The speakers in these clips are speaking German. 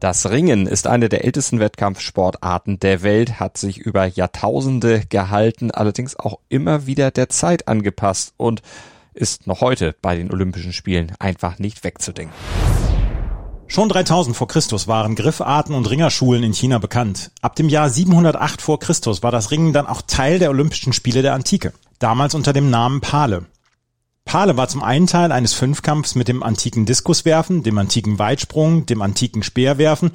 Das Ringen ist eine der ältesten Wettkampfsportarten der Welt, hat sich über Jahrtausende gehalten, allerdings auch immer wieder der Zeit angepasst und ist noch heute bei den Olympischen Spielen einfach nicht wegzudenken. Schon 3000 vor Christus waren Griffarten und Ringerschulen in China bekannt. Ab dem Jahr 708 vor Christus war das Ringen dann auch Teil der Olympischen Spiele der Antike. Damals unter dem Namen Pale. Pale war zum einen Teil eines Fünfkampfs mit dem antiken Diskuswerfen, dem antiken Weitsprung, dem antiken Speerwerfen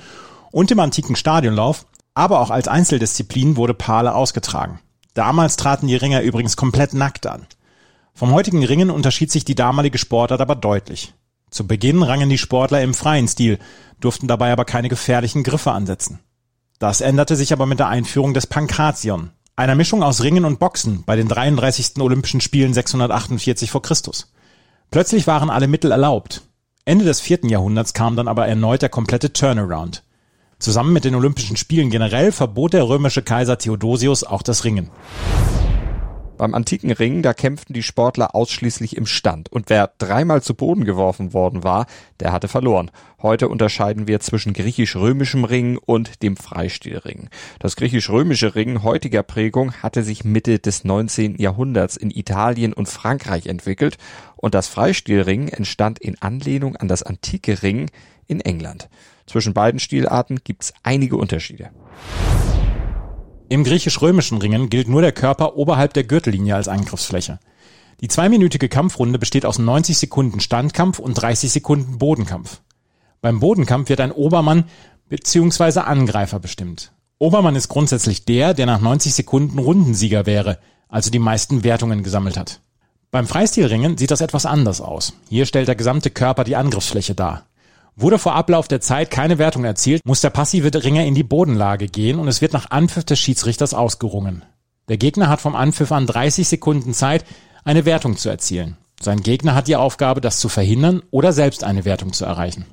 und dem antiken Stadionlauf, aber auch als Einzeldisziplin wurde Pale ausgetragen. Damals traten die Ringer übrigens komplett nackt an. Vom heutigen Ringen unterschied sich die damalige Sportart aber deutlich. Zu Beginn rangen die Sportler im freien Stil, durften dabei aber keine gefährlichen Griffe ansetzen. Das änderte sich aber mit der Einführung des Pankration, einer Mischung aus Ringen und Boxen bei den 33. Olympischen Spielen 648 vor Christus. Plötzlich waren alle Mittel erlaubt. Ende des vierten Jahrhunderts kam dann aber erneut der komplette Turnaround. Zusammen mit den Olympischen Spielen generell verbot der römische Kaiser Theodosius auch das Ringen. Beim antiken Ring, da kämpften die Sportler ausschließlich im Stand. Und wer dreimal zu Boden geworfen worden war, der hatte verloren. Heute unterscheiden wir zwischen griechisch-römischem Ring und dem Freistilring. Das griechisch-römische Ring heutiger Prägung hatte sich Mitte des 19. Jahrhunderts in Italien und Frankreich entwickelt und das Freistilring entstand in Anlehnung an das antike Ring in England. Zwischen beiden Stilarten gibt's einige Unterschiede. Im griechisch-römischen Ringen gilt nur der Körper oberhalb der Gürtellinie als Angriffsfläche. Die zweiminütige Kampfrunde besteht aus 90 Sekunden Standkampf und 30 Sekunden Bodenkampf. Beim Bodenkampf wird ein Obermann bzw. Angreifer bestimmt. Obermann ist grundsätzlich der, der nach 90 Sekunden Rundensieger wäre, also die meisten Wertungen gesammelt hat. Beim Freistilringen sieht das etwas anders aus. Hier stellt der gesamte Körper die Angriffsfläche dar. Wurde vor Ablauf der Zeit keine Wertung erzielt, muss der passive Ringer in die Bodenlage gehen und es wird nach Anpfiff des Schiedsrichters ausgerungen. Der Gegner hat vom Anpfiff an 30 Sekunden Zeit, eine Wertung zu erzielen. Sein Gegner hat die Aufgabe, das zu verhindern oder selbst eine Wertung zu erreichen.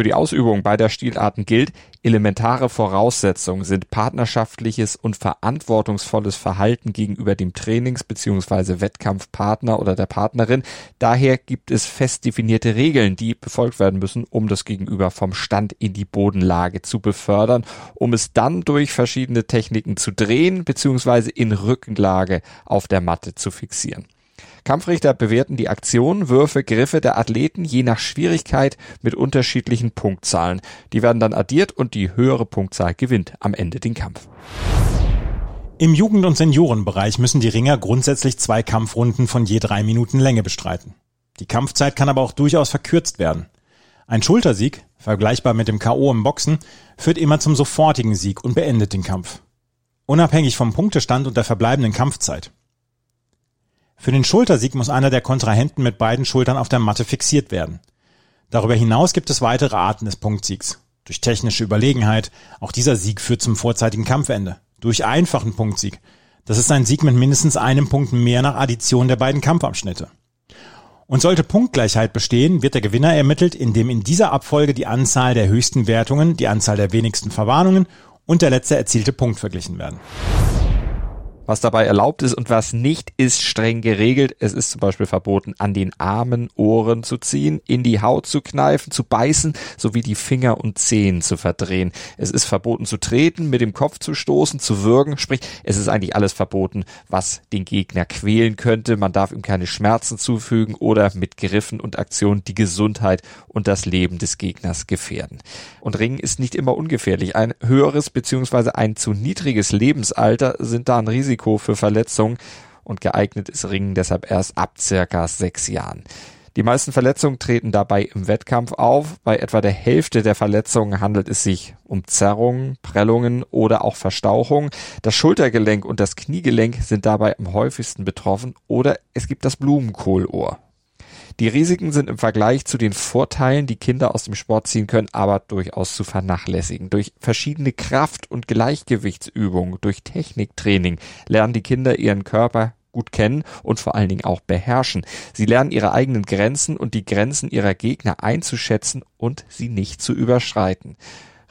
Für die Ausübung beider Stilarten gilt, elementare Voraussetzungen sind partnerschaftliches und verantwortungsvolles Verhalten gegenüber dem Trainings- bzw. Wettkampfpartner oder der Partnerin. Daher gibt es fest definierte Regeln, die befolgt werden müssen, um das Gegenüber vom Stand in die Bodenlage zu befördern, um es dann durch verschiedene Techniken zu drehen bzw. in Rückenlage auf der Matte zu fixieren. Kampfrichter bewerten die Aktionen, Würfe, Griffe der Athleten je nach Schwierigkeit mit unterschiedlichen Punktzahlen. Die werden dann addiert und die höhere Punktzahl gewinnt am Ende den Kampf. Im Jugend- und Seniorenbereich müssen die Ringer grundsätzlich zwei Kampfrunden von je drei Minuten Länge bestreiten. Die Kampfzeit kann aber auch durchaus verkürzt werden. Ein Schultersieg, vergleichbar mit dem K.O. im Boxen, führt immer zum sofortigen Sieg und beendet den Kampf. Unabhängig vom Punktestand und der verbleibenden Kampfzeit. Für den Schultersieg muss einer der Kontrahenten mit beiden Schultern auf der Matte fixiert werden. Darüber hinaus gibt es weitere Arten des Punktsiegs. Durch technische Überlegenheit, auch dieser Sieg führt zum vorzeitigen Kampfende. Durch einfachen Punktsieg. Das ist ein Sieg mit mindestens einem Punkt mehr nach Addition der beiden Kampfabschnitte. Und sollte Punktgleichheit bestehen, wird der Gewinner ermittelt, indem in dieser Abfolge die Anzahl der höchsten Wertungen, die Anzahl der wenigsten Verwarnungen und der letzte erzielte Punkt verglichen werden. Was dabei erlaubt ist und was nicht, ist streng geregelt. Es ist zum Beispiel verboten, an den Armen, Ohren zu ziehen, in die Haut zu kneifen, zu beißen, sowie die Finger und Zehen zu verdrehen. Es ist verboten zu treten, mit dem Kopf zu stoßen, zu würgen. Sprich, es ist eigentlich alles verboten, was den Gegner quälen könnte. Man darf ihm keine Schmerzen zufügen oder mit Griffen und Aktionen die Gesundheit und das Leben des Gegners gefährden. Und Ringen ist nicht immer ungefährlich. Ein höheres bzw. ein zu niedriges Lebensalter sind da ein Risiko Risiko für Verletzungen und geeignet ist Ringen deshalb erst ab circa sechs Jahren. Die meisten Verletzungen treten dabei im Wettkampf auf. Bei etwa der Hälfte der Verletzungen handelt es sich um Zerrungen, Prellungen oder auch Verstauchungen. Das Schultergelenk und das Kniegelenk sind dabei am häufigsten betroffen oder es gibt das Blumenkohlohr. Die Risiken sind im Vergleich zu den Vorteilen, die Kinder aus dem Sport ziehen können, aber durchaus zu vernachlässigen. Durch verschiedene Kraft- und Gleichgewichtsübungen, durch Techniktraining lernen die Kinder ihren Körper gut kennen und vor allen Dingen auch beherrschen. Sie lernen ihre eigenen Grenzen und die Grenzen ihrer Gegner einzuschätzen und sie nicht zu überschreiten.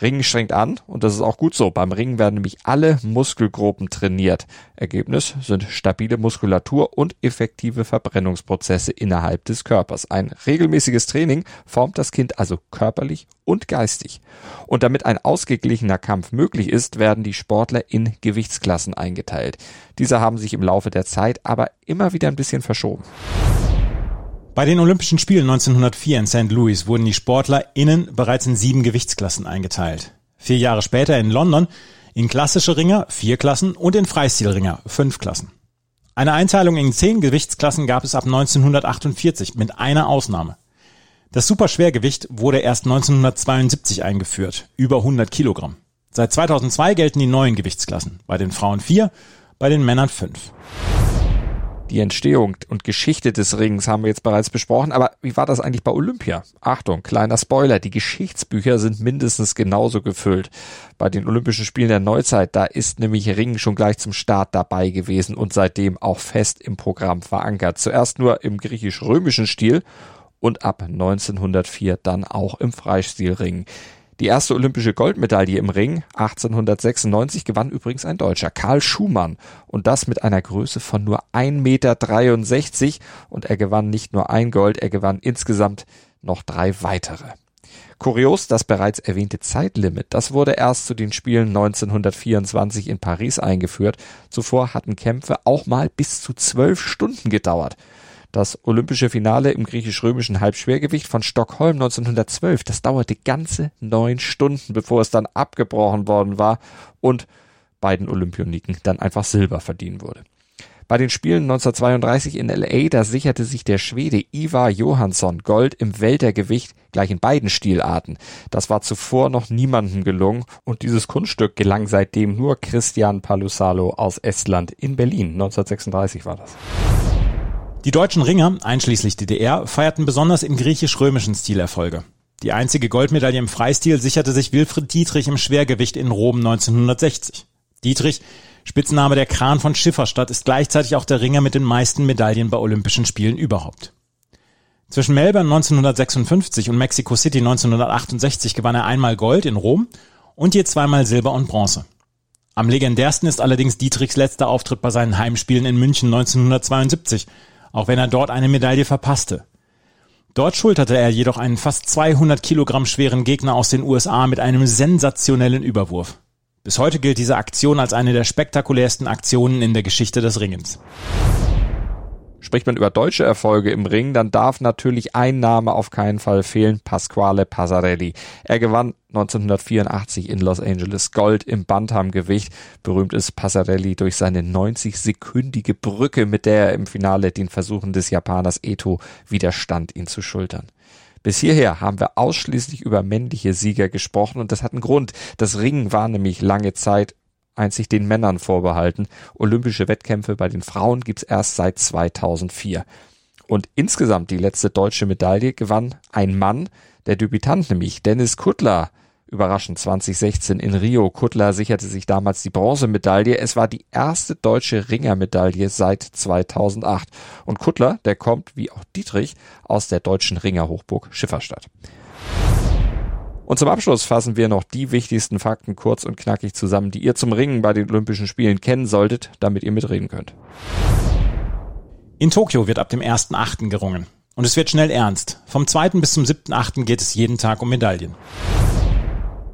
Ringen strengt an und das ist auch gut so. Beim Ringen werden nämlich alle Muskelgruppen trainiert. Ergebnis sind stabile Muskulatur und effektive Verbrennungsprozesse innerhalb des Körpers. Ein regelmäßiges Training formt das Kind also körperlich und geistig. Und damit ein ausgeglichener Kampf möglich ist, werden die Sportler in Gewichtsklassen eingeteilt. Diese haben sich im Laufe der Zeit aber immer wieder ein bisschen verschoben. Bei den Olympischen Spielen 1904 in St. Louis wurden die SportlerInnen bereits in sieben Gewichtsklassen eingeteilt. Vier Jahre später in London in klassische Ringer vier Klassen und in Freistilringer fünf Klassen. Eine Einteilung in zehn Gewichtsklassen gab es ab 1948 mit einer Ausnahme. Das Superschwergewicht wurde erst 1972 eingeführt, über 100 Kilogramm. Seit 2002 gelten die neuen Gewichtsklassen, bei den Frauen vier, bei den Männern fünf. Die Entstehung und Geschichte des Rings haben wir jetzt bereits besprochen, aber wie war das eigentlich bei Olympia? Achtung, kleiner Spoiler, die Geschichtsbücher sind mindestens genauso gefüllt. Bei den Olympischen Spielen der Neuzeit, da ist nämlich Ring schon gleich zum Start dabei gewesen und seitdem auch fest im Programm verankert. Zuerst nur im griechisch-römischen Stil und ab 1904 dann auch im Freistilring. Die erste olympische Goldmedaille im Ring 1896 gewann übrigens ein Deutscher, Karl Schumann. Und das mit einer Größe von nur 1,63 Meter. Und er gewann nicht nur ein Gold, er gewann insgesamt noch drei weitere. Kurios, das bereits erwähnte Zeitlimit, das wurde erst zu den Spielen 1924 in Paris eingeführt. Zuvor hatten Kämpfe auch mal bis zu zwölf Stunden gedauert. Das olympische Finale im griechisch-römischen Halbschwergewicht von Stockholm 1912, das dauerte ganze neun Stunden, bevor es dann abgebrochen worden war und beiden Olympioniken dann einfach Silber verdienen wurde. Bei den Spielen 1932 in LA, da sicherte sich der Schwede Ivar Johansson Gold im Weltergewicht gleich in beiden Stilarten. Das war zuvor noch niemandem gelungen und dieses Kunststück gelang seitdem nur Christian Palusalo aus Estland in Berlin. 1936 war das. Die deutschen Ringer, einschließlich DDR, feierten besonders im griechisch-römischen Stil Erfolge. Die einzige Goldmedaille im Freistil sicherte sich Wilfried Dietrich im Schwergewicht in Rom 1960. Dietrich, Spitzname der Kran von Schifferstadt, ist gleichzeitig auch der Ringer mit den meisten Medaillen bei Olympischen Spielen überhaupt. Zwischen Melbourne 1956 und Mexico City 1968 gewann er einmal Gold in Rom und je zweimal Silber und Bronze. Am legendärsten ist allerdings Dietrichs letzter Auftritt bei seinen Heimspielen in München 1972, auch wenn er dort eine Medaille verpasste. Dort schulterte er jedoch einen fast 200 Kilogramm schweren Gegner aus den USA mit einem sensationellen Überwurf. Bis heute gilt diese Aktion als eine der spektakulärsten Aktionen in der Geschichte des Ringens. Spricht man über deutsche Erfolge im Ring, dann darf natürlich ein Name auf keinen Fall fehlen, Pasquale Passarelli. Er gewann 1984 in Los Angeles Gold im Bantamgewicht. Berühmt ist Passarelli durch seine 90-sekündige Brücke, mit der er im Finale den Versuchen des Japaners Eto widerstand, ihn zu schultern. Bis hierher haben wir ausschließlich über männliche Sieger gesprochen und das hat einen Grund. Das Ringen war nämlich lange Zeit einzig den Männern vorbehalten. Olympische Wettkämpfe bei den Frauen gibt's erst seit 2004. Und insgesamt die letzte deutsche Medaille gewann ein Mann, der Debütant nämlich Dennis Kuttler. Überraschend 2016 in Rio. Kuttler sicherte sich damals die Bronzemedaille. Es war die erste deutsche Ringermedaille seit 2008. Und Kuttler, der kommt, wie auch Dietrich, aus der deutschen Ringerhochburg Schifferstadt. Und zum Abschluss fassen wir noch die wichtigsten Fakten kurz und knackig zusammen, die ihr zum Ringen bei den Olympischen Spielen kennen solltet, damit ihr mitreden könnt. In Tokio wird ab dem 1.8. gerungen. Und es wird schnell ernst. Vom 2. bis zum 7.8. geht es jeden Tag um Medaillen.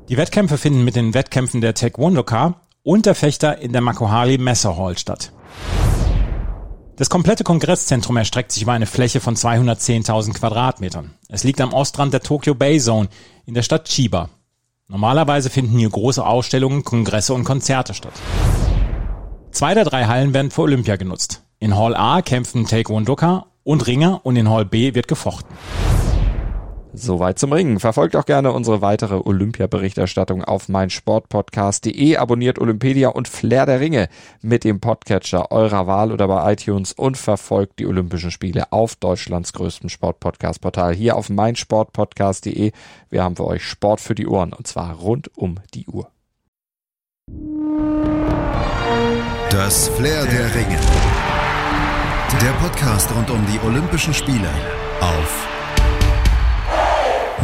Die Wettkämpfe finden mit den Wettkämpfen der Taekwondo-Ka und der Fechter in der Makohari Messerhall statt. Das komplette Kongresszentrum erstreckt sich über eine Fläche von 210.000 Quadratmetern. Es liegt am Ostrand der Tokyo Bay Zone in der Stadt Chiba. Normalerweise finden hier große Ausstellungen, Kongresse und Konzerte statt. Zwei der drei Hallen werden für Olympia genutzt. In Hall A kämpfen Taekwondoka und Ringer und in Hall B wird gefochten. Soweit zum Ringen. Verfolgt auch gerne unsere weitere Olympia-Berichterstattung auf meinsportpodcast.de, abonniert Olympedia und Flair der Ringe mit dem Podcatcher eurer Wahl oder bei iTunes und verfolgt die Olympischen Spiele auf Deutschlands größtem Sportpodcast-Portal hier auf meinsportpodcast.de. Wir haben für euch Sport für die Ohren und zwar rund um die Uhr. Das Flair der Ringe. Der Podcast rund um die Olympischen Spiele auf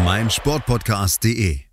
meinsportpodcast.de